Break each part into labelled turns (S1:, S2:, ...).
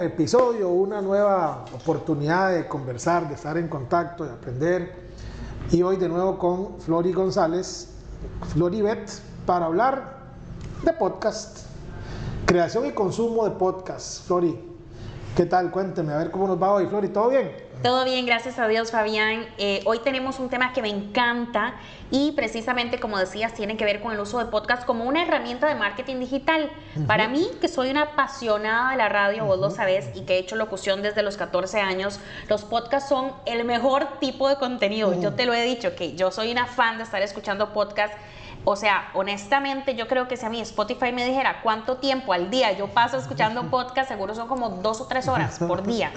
S1: Episodio, una nueva oportunidad de conversar, de estar en contacto, de aprender. Y hoy de nuevo con Flori González, Floribet, para hablar de podcast, creación y consumo de podcast. Flori, ¿qué tal? Cuénteme, a ver cómo nos va hoy. Flori, ¿todo bien?
S2: Todo bien, gracias a Dios, Fabián. Eh, hoy tenemos un tema que me encanta y precisamente, como decías, tiene que ver con el uso de podcast como una herramienta de marketing digital. Para mí, que soy una apasionada de la radio, vos lo sabés, y que he hecho locución desde los 14 años, los podcasts son el mejor tipo de contenido. Yo te lo he dicho, que yo soy una fan de estar escuchando podcasts. O sea, honestamente, yo creo que si a mí Spotify me dijera cuánto tiempo al día yo paso escuchando podcast, seguro son como dos o tres horas por día.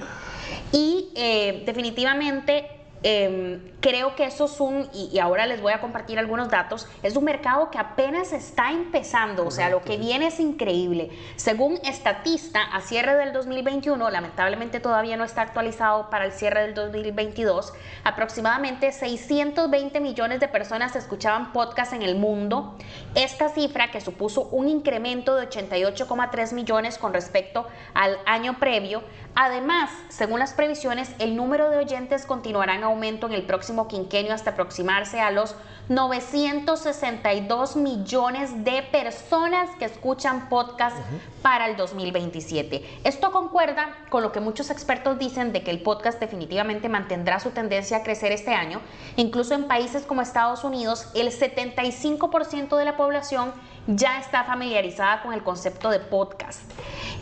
S2: Y eh, definitivamente Em, creo que eso es un, y, ahora les voy a compartir algunos datos, es un mercado que apenas está empezando, o sea, lo que viene es increíble. Según Estatista, a cierre del 2021, lamentablemente todavía no está actualizado para el cierre del 2022, aproximadamente 620 millones de personas escuchaban podcast en el mundo. Esta cifra, que supuso un incremento de 88,3 millones con respecto al año previo, además, según las previsiones, el número de oyentes continuará en aumento en el próximo quinquenio hasta aproximarse a los 962 millones de personas que escuchan podcast para el 2027. Esto concuerda con lo que muchos expertos dicen de que el podcast definitivamente mantendrá su tendencia a crecer este año. Incluso en países como Estados Unidos, el 75% de la población ya está familiarizada con el concepto de podcast.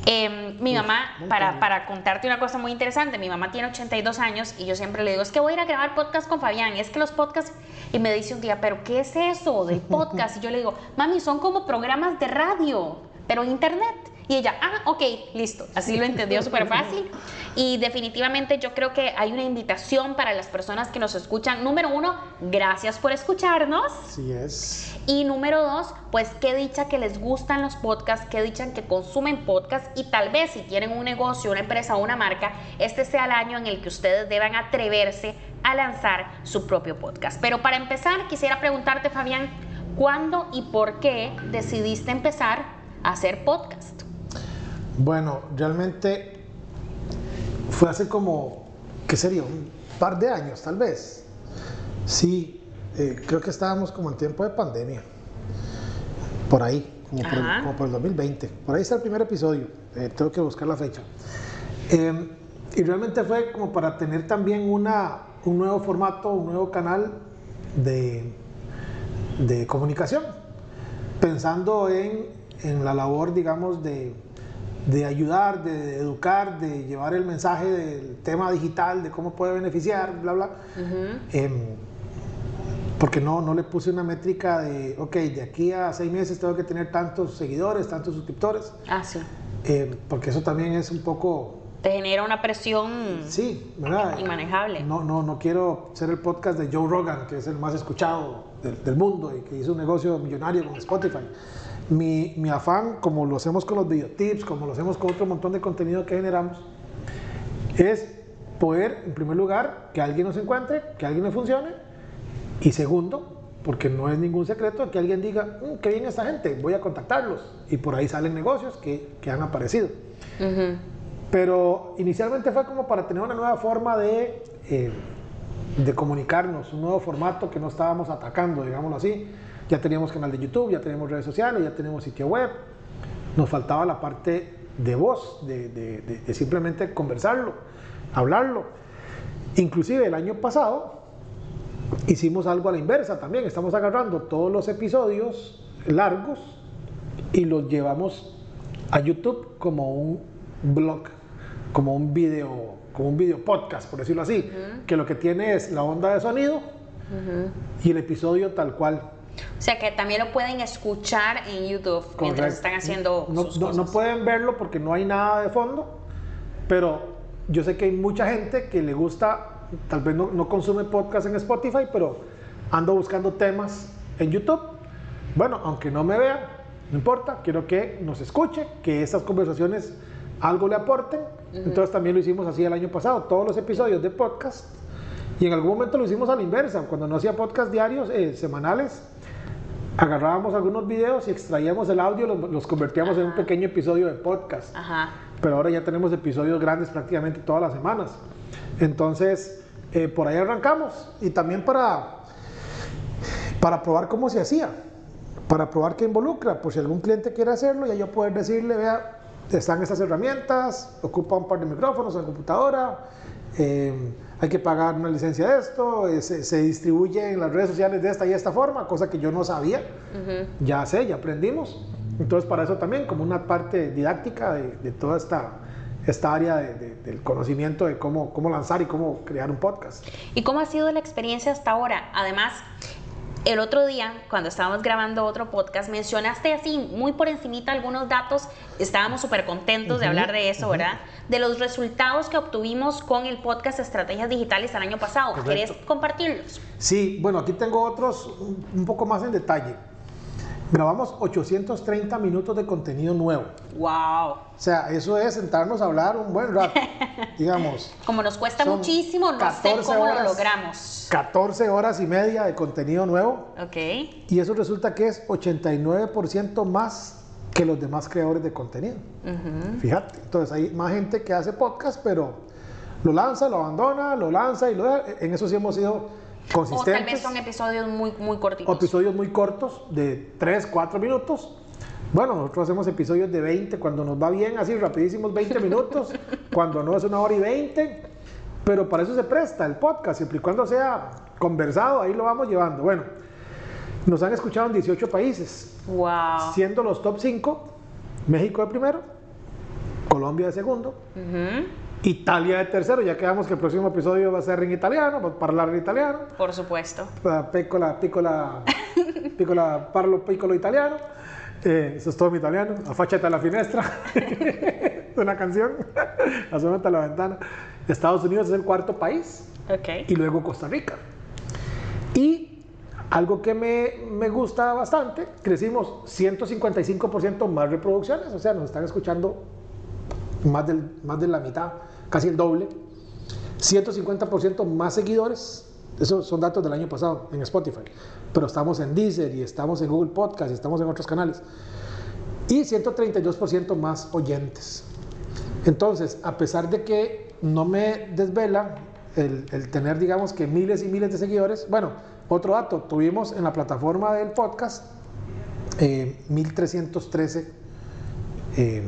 S2: Em, mi mamá, para, para, contarte una cosa muy interesante, mi mamá tiene 82 años y yo siempre le digo, es que voy a ir a grabar podcast con Fabián, es que los podcasts, y me dice un día, pero ¿qué es eso del podcast? Y yo le digo, mami, son como programas de radio, pero internet. Y ella, ah, ok, listo. Así lo entendió súper fácil. Y definitivamente yo creo que hay una invitación para las personas que nos escuchan. Número uno, gracias por escucharnos.
S1: Así es.
S2: Y número dos, pues qué dicha que les gustan los podcasts, qué dicha que consumen podcasts y tal vez si tienen un negocio, una empresa o una marca, este sea el año en el que ustedes deban atreverse a lanzar su propio podcast. Pero para empezar, quisiera preguntarte, Fabián, ¿cuándo y por qué decidiste empezar hacer podcast?
S1: Bueno, realmente fue hace como, ¿qué sería? Un par de años tal vez. Sí, eh, creo que estábamos como en tiempo de pandemia. Por ahí, como por, el, 2020. Por ahí está el primer episodio. Eh, tengo que buscar la fecha. Em, y realmente fue como para tener también una, un nuevo formato, un nuevo canal de, de comunicación. Pensando en, en la labor, digamos, de de ayudar, de educar, de llevar el mensaje del tema digital, de cómo puede beneficiar, bla, bla. Em, porque no, no le puse una métrica de, ok, de aquí a seis meses tengo que tener tantos seguidores, tantos suscriptores.
S2: Ah, sí.
S1: Em, porque eso también es un poco...
S2: Te genera una presión
S1: sí, ¿verdad?
S2: inmanejable.
S1: No, no, no quiero ser el podcast de Joe Rogan, que es el más escuchado del, del mundo y que hizo un negocio millonario con Spotify mi, mi, afán, como lo hacemos con los videotips, como lo hacemos con otro montón de contenido que generamos, es poder, en primer lugar, que alguien nos encuentre, que alguien me funcione, y segundo, porque no es ningún secreto, que alguien diga, mm, qué bien esta gente, voy a contactarlos, y por ahí salen negocios que, que han aparecido. Pero inicialmente fue como para tener una nueva forma de, eh, de comunicarnos, un nuevo formato que no estábamos atacando, digámoslo así ya teníamos canal de YouTube, ya tenemos redes sociales, ya tenemos sitio web. Nos faltaba la parte de voz, de, simplemente conversarlo, hablarlo. Inclusive el año pasado hicimos algo a la inversa también. Estamos agarrando todos los episodios largos y los llevamos a YouTube como un blog, como un video, como un video podcast, por decirlo así, que lo que tiene es la onda de sonido y el episodio tal cual
S2: O sea que también lo pueden escuchar en YouTube mientras están haciendo
S1: no,
S2: sus
S1: no-
S2: cosas.
S1: no pueden verlo porque no hay nada de fondo, pero yo sé que hay mucha gente que le gusta, tal vez no, no consume podcast en Spotify, pero ando buscando temas en YouTube. Bueno, aunque no me vean, no importa, quiero que nos escuche, que estas conversaciones algo le aporten. Entonces también lo hicimos así el año pasado, todos los episodios de podcast. Y en algún momento lo hicimos a la inversa, cuando no hacía podcast diarios, eh, semanales, agarrábamos algunos videos y extraíamos el audio, los, los convertíamos en un pequeño episodio de podcast.
S2: Ajá.
S1: Pero ahora ya tenemos episodios grandes prácticamente todas las semanas. Entonces, eh, por ahí arrancamos. Y también para, para probar cómo se hacía, para probar qué involucra. Por si algún cliente quiere hacerlo, ya yo poder decirle, vea, están estas herramientas, ocupa un par de micrófonos en computadora, eh, hay que pagar una licencia de esto, eh, se, se distribuye en las redes sociales de esta y esta forma, cosa que yo no sabía. Ya sé, ya aprendimos. Entonces, para eso también, como una parte didáctica de, de toda esta, esta área de- de- del conocimiento de cómo, cómo lanzar y cómo crear un podcast.
S2: ¿Y cómo ha sido la experiencia hasta ahora? Además, el otro día, cuando estábamos grabando otro podcast, mencionaste así, muy por encimita algunos datos, estábamos súper contentos de hablar de eso, ¿verdad? De los resultados que obtuvimos con el podcast Estrategias Digitales el año pasado.
S1: Correcto.
S2: ¿Querés compartirlos?
S1: Sí, bueno, aquí tengo otros un, un poco más en detalle. Grabamos 830 minutos de contenido nuevo.
S2: ¡Wow!
S1: O sea, eso es sentarnos a hablar un buen rato, digamos.
S2: Como nos cuesta muchísimo, no sé
S1: 14
S2: cómo lo logramos.
S1: 14 horas y media de contenido nuevo.
S2: Ok.
S1: Y eso resulta que es 89% más que los demás creadores de contenido. Fíjate, entonces hay más gente que hace podcast, pero lo lanza, lo abandona, lo lanza y lo deja. En eso sí hemos sido
S2: O tal
S1: consistentes.
S2: vez son episodios muy, muy cortitos.
S1: episodios muy cortos, de 3, 4 minutos. Bueno, nosotros hacemos episodios de 20 cuando nos va bien, así rapidísimos 20 minutos, cuando no es una hora y 20, pero para eso se presta el podcast, siempre y cuando sea conversado, ahí lo vamos llevando. Bueno, nos han escuchado en 18 países,
S2: ¡Wow!
S1: siendo los top 5, México de primero, Colombia de segundo,
S2: Ujú,
S1: Italia de tercero, ya quedamos que el próximo episodio va a ser en italiano, va a hablar en italiano.
S2: Por supuesto.
S1: Piccola, piccola, piccola, parlo piccolo italiano. Eh, eso es todo mi italiano. Affacciate alla finestra. es una canción. Asómate a la ventana. Estados Unidos es el cuarto país.
S2: Ok.
S1: Y luego Costa Rica. Y algo que me, me gusta bastante, crecimos 155% más reproducciones. O sea, nos están escuchando más, del, más de la mitad, casi el doble. 150% más seguidores. Esos son datos del año pasado en Spotify. Pero estamos en Deezer y estamos en Google Podcast y estamos en otros canales. Y 132% más oyentes. Entonces, a pesar de que no me desvela el, tener, digamos que miles y miles de seguidores, bueno, otro dato, tuvimos en la plataforma del podcast eh, 1313 eh,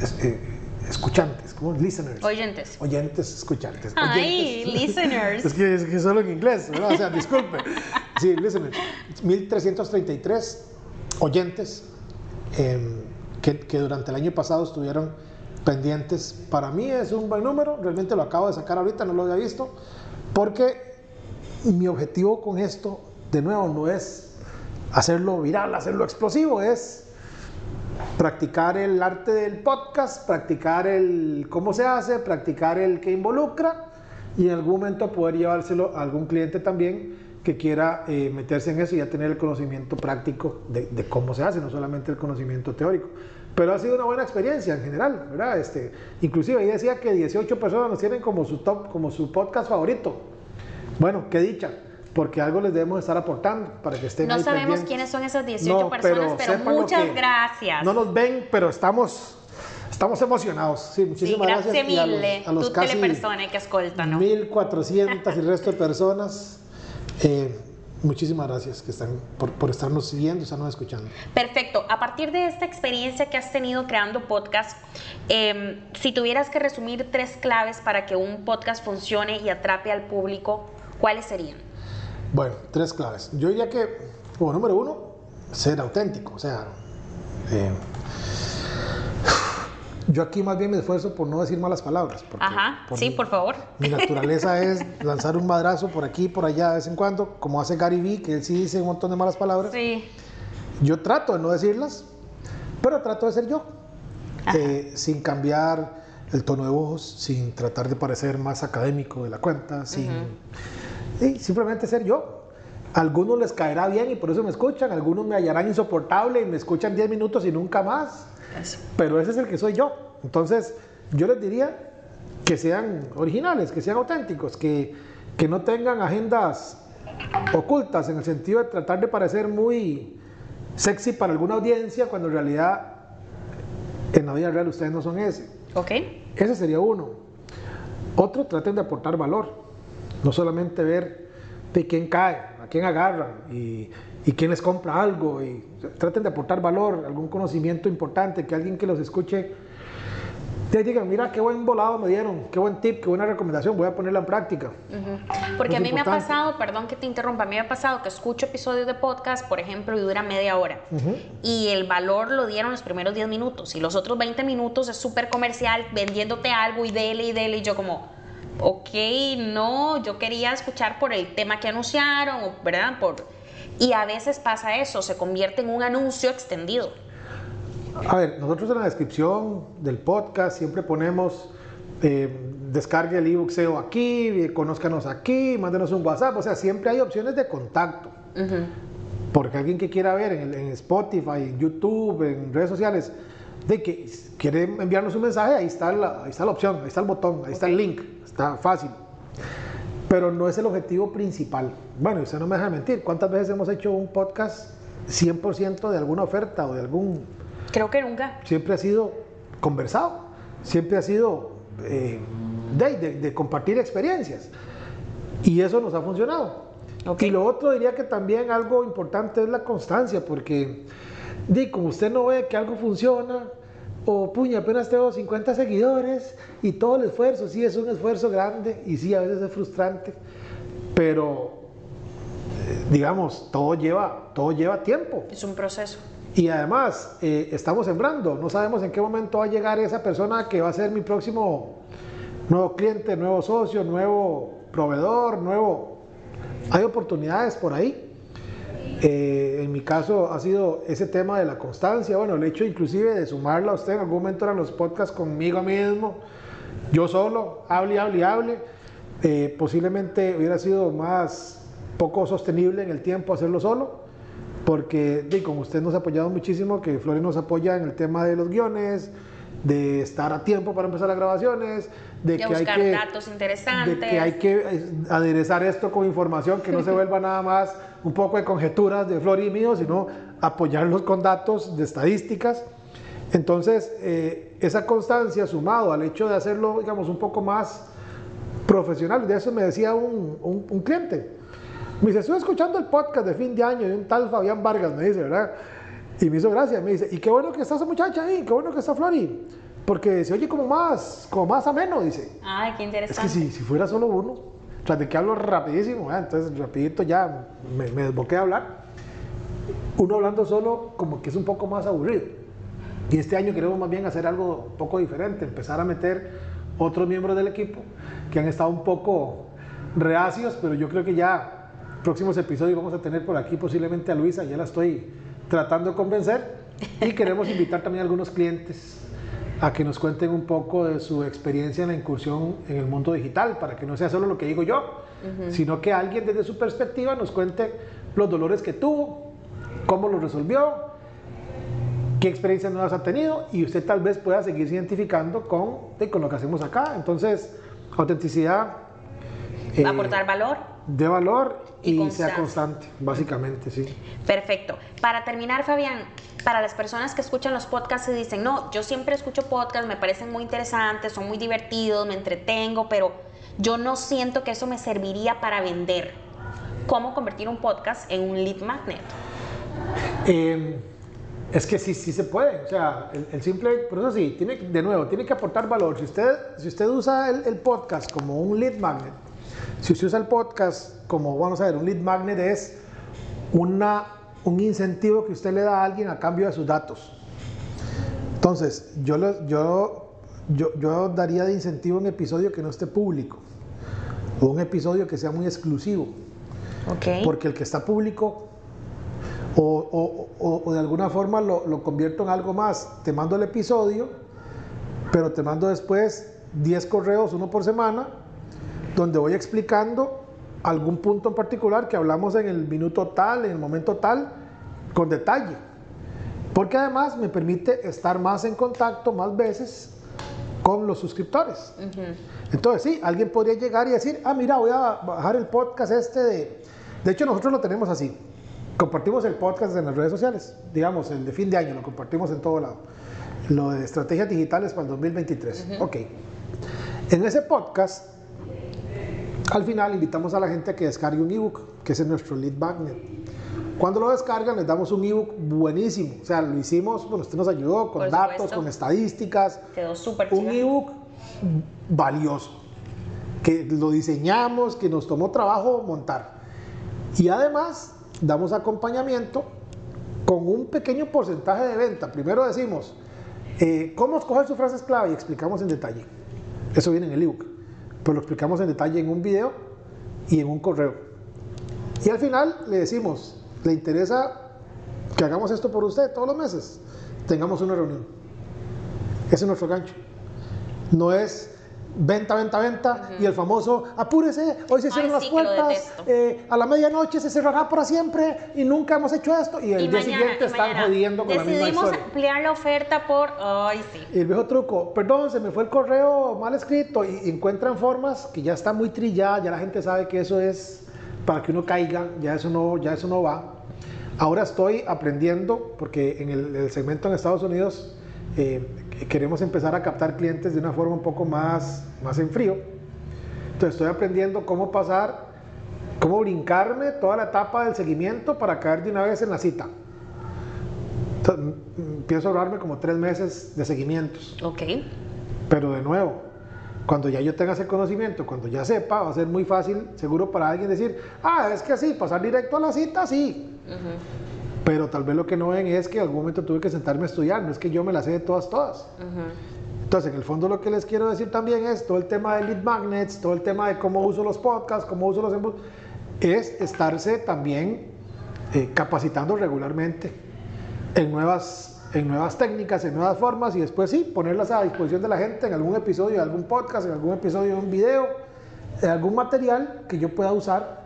S1: es- eh, escuchantes, como listeners.
S2: Oyentes.
S1: Oyentes, escuchantes.
S2: Ay,
S1: oyentes.
S2: listeners.
S1: es, que, es que solo en inglés, ¿verdad? O sea, disculpe. Sí, listeners. 1333 oyentes eh, que, que durante el año pasado estuvieron pendientes. Para mí es un buen número, realmente lo acabo de sacar ahorita, no lo había visto, porque mi objetivo con esto, de nuevo, no es hacerlo viral, hacerlo explosivo, es practicar el arte del podcast, practicar el cómo se hace, practicar el que involucra y en algún momento poder llevárselo a algún cliente también que quiera eh, meterse en eso y ya tener el conocimiento práctico de, cómo se hace, no solamente el conocimiento teórico. Pero ha sido una buena experiencia en general, ¿verdad? Este, inclusive ahí decía que 18 personas nos tienen como su top, como su podcast favorito. Bueno, qué dicha, porque algo les debemos estar aportando para que estén
S2: No
S1: ahí
S2: sabemos
S1: pendientes.
S2: quiénes son esas 18
S1: No,
S2: personas, pero, muchas gracias.
S1: No nos ven, pero estamos, estamos emocionados. Sí,
S2: sí,
S1: muchísimas
S2: grazie
S1: gracias. a los-
S2: mille
S1: a los,
S2: tutte le
S1: casi
S2: persone che ascoltano.
S1: 1400 y el resto de personas, eh, muchísimas gracias que están por, por estarnos siguiendo, estarnos escuchando.
S2: Perfecto. A partir de esta experiencia que has tenido creando podcast, eh, si tuvieras que resumir tres claves para que un podcast funcione y atrape al público, ¿cuáles serían?
S1: Bueno, tres claves. Yo diría que, como número uno, ser auténtico. O sea, eh, Yo aquí más bien me esfuerzo por no decir malas palabras. porque
S2: Ajá,
S1: por
S2: sí,
S1: mi-
S2: por favor.
S1: Mi naturaleza es lanzar un madrazo por aquí, por allá de vez en cuando, como hace Gary Vee, que él sí dice un montón de malas palabras.
S2: Sí.
S1: Yo trato de no decirlas, pero trato de ser yo, Eh, sin cambiar el tono de voz, sin tratar de parecer más académico de la cuenta, sin sí, simplemente ser yo. A algunos les caerá bien y por eso me escuchan, algunos me hallarán insoportable y me escuchan 10 minutos y nunca más,
S2: Eso.
S1: pero ese es el que soy yo. Entonces, yo les diría que sean originales, que sean auténticos, que, que no tengan agendas ocultas en el sentido de tratar de parecer muy sexy para alguna audiencia cuando en realidad en la vida real ustedes no son ese.
S2: Ok.
S1: Ese sería uno. Otro, traten de aportar valor. No solamente ver de quién cae, a quién agarran y, y quién les compra algo. Y traten de aportar valor, algún conocimiento importante, que alguien que los escuche te digan, mira qué buen volado me dieron, qué buen tip, qué buena recomendación, voy a ponerla en práctica.
S2: Porque a mí me ha pasado, perdón que te interrumpa, a mí me ha pasado que escucho episodios de podcast, por ejemplo, y dura media hora. Y el valor lo dieron los primeros 10 minutos. Y los otros 20 minutos es súper comercial, vendiéndote algo y dele y dele. Y yo como, ok, no, yo quería escuchar por el tema que anunciaron, ¿verdad? Por... Y a veces pasa eso, se convierte en un anuncio extendido.
S1: A ver, nosotros en la descripción del podcast siempre ponemos eh, descargue el ebook SEO aquí, eh, conózcanos aquí, mándenos un WhatsApp, o sea, siempre hay opciones de contacto.
S2: Ujú.
S1: Porque alguien que quiera ver en, en Spotify, en YouTube, en redes sociales, de que quiere enviarnos un mensaje, ahí está la, ahí está la opción, ahí está el botón, ahí está el link, está fácil. Pero no es el objetivo principal. Bueno, y usted no me deja mentir, ¿cuántas veces hemos hecho un podcast 100% de alguna oferta o de algún
S2: Creo que nunca.
S1: siempre ha sido conversado, siempre ha sido eh, de, de- de compartir experiencias. Y eso nos ha funcionado. Y lo otro diría que también algo importante es la constancia, porque di, como usted no ve que algo funciona, o puña, apenas tengo 50 seguidores y todo el esfuerzo, sí es un esfuerzo grande y sí a veces es frustrante, pero eh, digamos, todo lleva, todo lleva tiempo.
S2: Es un proceso.
S1: Y además, eh, estamos sembrando, no sabemos en qué momento va a llegar esa persona que va a ser mi próximo nuevo cliente, nuevo socio, nuevo proveedor, nuevo... Hay oportunidades por ahí. Eh, en mi caso ha sido ese tema de la constancia, bueno, el hecho inclusive de sumarla a usted, en algún momento eran los podcasts conmigo mismo, yo solo, hable, hable, hable. Eh, posiblemente hubiera sido más poco sostenible en el tiempo hacerlo solo, porque di, como usted nos ha apoyado muchísimo, que Flori nos apoya en el tema de los guiones, de estar a tiempo para empezar las grabaciones, de, que hay que
S2: datos interesantes.
S1: de que hay que aderezar esto con información que no se vuelva nada más un poco de conjeturas de Flori y mío, sino apoyarlos con datos de estadísticas. Entonces, eh, esa constancia sumado al hecho de hacerlo, digamos, un poco más profesional, de eso me decía un, un- un cliente. Me dice, estoy escuchando el podcast de fin de año de un tal Fabián Vargas, me dice, ¿verdad? Y me hizo gracia, me dice, y qué bueno que está esa muchacha ahí, qué bueno que está Flori, porque se oye como más, como más ameno, dice.
S2: Ay, qué
S1: Es
S2: interesante.
S1: que si, si fuera solo uno, tras de que hablo rapidísimo, ¿eh? entonces rapidito ya me, me desboqué a hablar. Uno hablando solo como que es un poco más aburrido. Y este año queremos más bien hacer algo un poco diferente, empezar a meter otros miembros del equipo que han estado un poco reacios, pero yo creo que ya próximos episodios vamos a tener por aquí posiblemente a Luisa, ya la estoy tratando de convencer. Y queremos invitar también a algunos clientes a que nos cuenten un poco de su experiencia en la incursión en el mundo digital, para que no sea solo lo que digo yo, sino que alguien desde su perspectiva nos cuente los dolores que tuvo, cómo los resolvió, qué experiencias nuevas ha tenido y usted tal vez pueda seguirse identificando con, con lo que hacemos acá. Entonces, autenticidad, eh,
S2: Aportar valor.
S1: De valor
S2: Y
S1: y, sea constante, básicamente, sí.
S2: Perfecto. Para terminar, Fabián, para las personas que escuchan los podcasts y dicen, no, yo siempre escucho podcasts, me parecen muy interesantes, son muy divertidos, me entretengo, pero yo no siento que eso me serviría para vender. ¿Cómo convertir un podcast en un lead magnet?
S1: Eh, es que sí, sí se puede. O sea, el, el simple, por eso sí, tiene, de nuevo, tiene que aportar valor. Si usted, si usted usa el, el podcast como un lead magnet, si usted usa el podcast como, vamos a ver, un lead magnet es una, un incentivo que usted le da a alguien a cambio de sus datos. Entonces, yo, yo, yo, yo daría de incentivo un episodio que no esté público, o un episodio que sea muy exclusivo,
S2: Ok.
S1: porque el que está público, o, o- o- o de alguna forma lo, lo convierto en algo más, te mando el episodio, pero te mando después 10 correos, uno por semana, donde voy explicando algún punto en particular que hablamos en el minuto tal, en el momento tal, con detalle. Porque además me permite estar más en contacto, más veces, con los suscriptores. Entonces, sí, alguien podría llegar y decir, ah, mira, voy a bajar el podcast este de... De hecho, nosotros lo tenemos así. Compartimos el podcast en las redes sociales. Digamos, el de fin de año, lo compartimos en todo lado. Lo de estrategias digitales para el 2023. Ok. En ese podcast, al final invitamos a la gente a que descargue un ebook, que es nuestro lead magnet. Cuando lo descargan, les damos un ebook buenísimo. O sea, lo hicimos, bueno, usted nos ayudó con
S2: Por
S1: datos,
S2: supuesto.
S1: con estadísticas,
S2: Quedó súper
S1: un ebook valioso, que lo diseñamos, que nos tomó trabajo montar. Y además damos acompañamiento con un pequeño porcentaje de venta. Primero decimos, eh, ¿cómo escoger sus frases clave? Y explicamos en detalle. Eso viene en el ebook. Pero lo explicamos en detalle en un video y en un correo. Y al final le decimos, ¿le interesa que hagamos esto por usted todos los meses? Tengamos una reunión. Ese es nuestro gancho. No es venta, venta, venta y el famoso apúrese, hoy se cierran las
S2: sí,
S1: puertas, eh, a la medianoche se cerrará para siempre y nunca hemos hecho esto y el
S2: Y
S1: día
S2: mañana,
S1: siguiente están jodiendo con la misma
S2: Decidimos
S1: historia.
S2: ampliar la oferta por. Ay, sí.
S1: Y el viejo truco, perdón, se me fue el correo mal escrito y encuentran formas que ya está muy trillada, ya la gente sabe que eso es para que uno caiga, ya eso no, ya eso no va. Ahora estoy aprendiendo, porque en el, el segmento en Estados Unidos eh, queremos empezar a captar clientes de una forma un poco más, más en frío. Entonces estoy aprendiendo cómo pasar, cómo brincarme toda la etapa del seguimiento para caer de una vez en la cita. Entonces, m- pienso ahorrarme como tres meses de seguimientos.
S2: Ok.
S1: Pero de nuevo, cuando ya yo tenga ese conocimiento, cuando ya sepa, va a ser muy fácil, seguro para alguien decir, ah, es que así, pasar directo a la cita, sí. Pero tal vez lo que no ven es que en algún momento tuve que sentarme a estudiar, no es que yo me la sé de todas, todas. Entonces, en el fondo lo que les quiero decir también es todo el tema de lead magnets, todo el tema de cómo uso los podcasts, cómo uso los embus, es estarse también eh, capacitando regularmente en nuevas, en nuevas técnicas, en nuevas formas y después sí, ponerlas a disposición de la gente en algún episodio de algún podcast, en algún episodio de un video, en algún material que yo pueda usar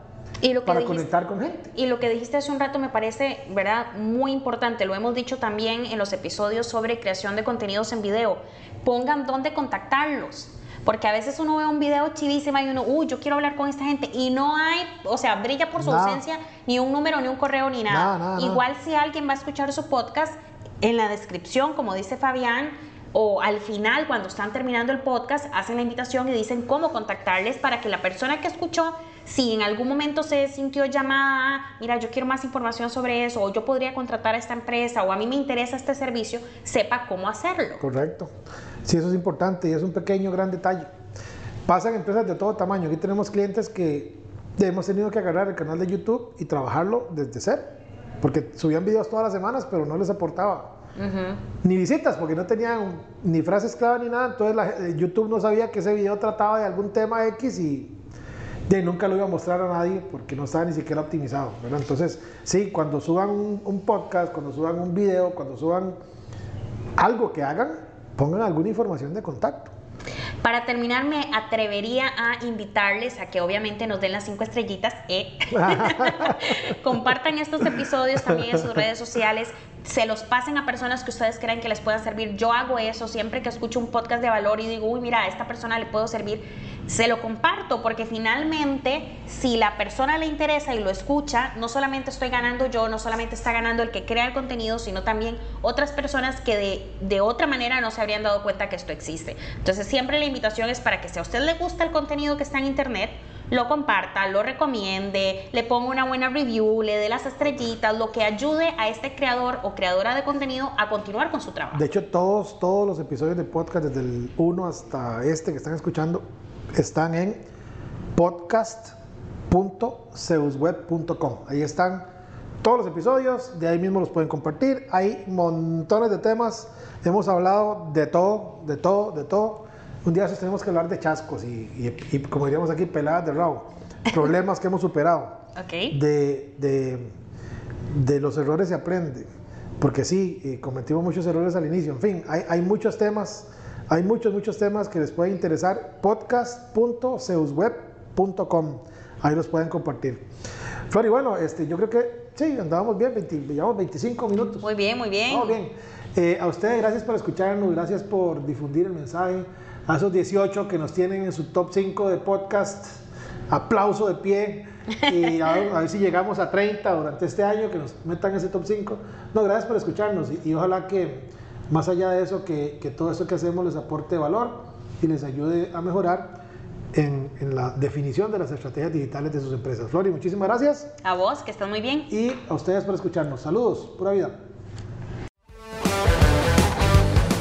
S2: Y lo que
S1: para
S2: dijiste-
S1: conectar con gente.
S2: Y lo que dijiste hace un rato me parece, ¿verdad? Muy importante. Lo hemos dicho también en los episodios sobre creación de contenidos en video. Pongan dónde contactarlos. Porque a veces uno ve un video chivísima y uno, uy, yo quiero hablar con esta gente. Y no hay, o sea, brilla por su
S1: Nada.
S2: ausencia ni un número, ni un correo, ni nada.
S1: Nada, nada, nada.
S2: Igual si alguien va a escuchar su podcast, en la descripción, como dice Fabián, o al final, cuando están terminando el podcast, hacen la invitación y dicen cómo contactarles para que la persona que escuchó, si en algún momento se sintió llamada, "Ah, mira, yo quiero más información sobre eso, o yo podría contratar a esta empresa, o a mí me interesa este servicio, sepa cómo hacerlo.
S1: Correcto. Sí, eso es importante y es un pequeño, gran detalle. Pasan empresas de todo tamaño. Aquí tenemos clientes que hemos tenido que agarrar el canal de YouTube y trabajarlo desde cero. Porque subían videos todas las semanas, pero no les aportaba ni visitas, porque no tenían ni frases clave ni nada. Entonces la- YouTube no sabía que ese video trataba de algún tema X y de nunca lo iba a mostrar a nadie porque no estaba ni siquiera optimizado. ¿verdad? Entonces, sí, cuando suban un, un podcast, cuando suban un video, cuando suban algo que hagan, pongan alguna información de contacto.
S2: Para terminar, me atrevería a invitarles a que obviamente nos den las cinco estrellitas. ¿eh? Compartan estos episodios también en sus redes sociales. Se los pasen a personas que ustedes crean que les pueda servir. Yo hago eso siempre que escucho un podcast de valor y digo, uy, mira, a esta persona le puedo servir. Se lo comparto porque finalmente, si la persona le interesa y lo escucha, no solamente estoy ganando yo, no solamente está ganando el que crea el contenido, sino también otras personas que de, de otra manera no se habrían dado cuenta que esto existe. Entonces, siempre la invitación es para que si a usted le gusta el contenido que está en internet, lo comparta, lo recomiende, le ponga una buena review, le dé las estrellitas, lo que ayude a este creador o creadora de contenido a continuar con su trabajo.
S1: De hecho, todos, todos los episodios de podcast, desde el 1 hasta este que están escuchando, están en podcast.zeusweb.com. Ahí están todos los episodios, de ahí mismo los pueden compartir. Hay montones de temas, hemos hablado de todo, de todo, de todo. Un día tenemos que hablar de chascos y, como diríamos aquí, peladas de rabo, problemas que hemos superado.
S2: Okay.
S1: De, de, de, los errores se aprende, porque sí, eh, cometimos muchos errores al inicio. En fin, hay, hay muchos temas, hay muchos, muchos temas que les pueden interesar. podcast.ceusweb.com, ahí los pueden compartir. Flori, bueno, este, yo creo que sí, andábamos bien, 20, llevamos 25 minutos.
S2: Muy bien, muy bien.
S1: Muy bien. Eh, a ustedes, gracias por escucharnos, gracias por difundir el mensaje. A esos 18 que nos tienen en su top 5 de podcast, aplauso de pie. Y a, ver si llegamos a 30 durante este año, que nos metan en ese top 5. No, gracias por escucharnos y, ojalá que más allá de eso, que, que todo esto que hacemos les aporte valor y les ayude a mejorar en, la definición de las estrategias digitales de sus empresas. Flori, muchísimas gracias.
S2: A vos, que estás muy bien.
S1: Y a ustedes por escucharnos. Saludos, pura vida.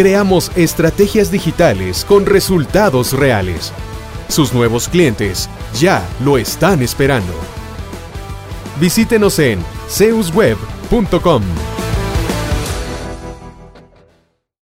S3: creamos estrategias digitales con resultados reales. Sus nuevos clientes ya lo están esperando. Visítenos en zeusweb.com.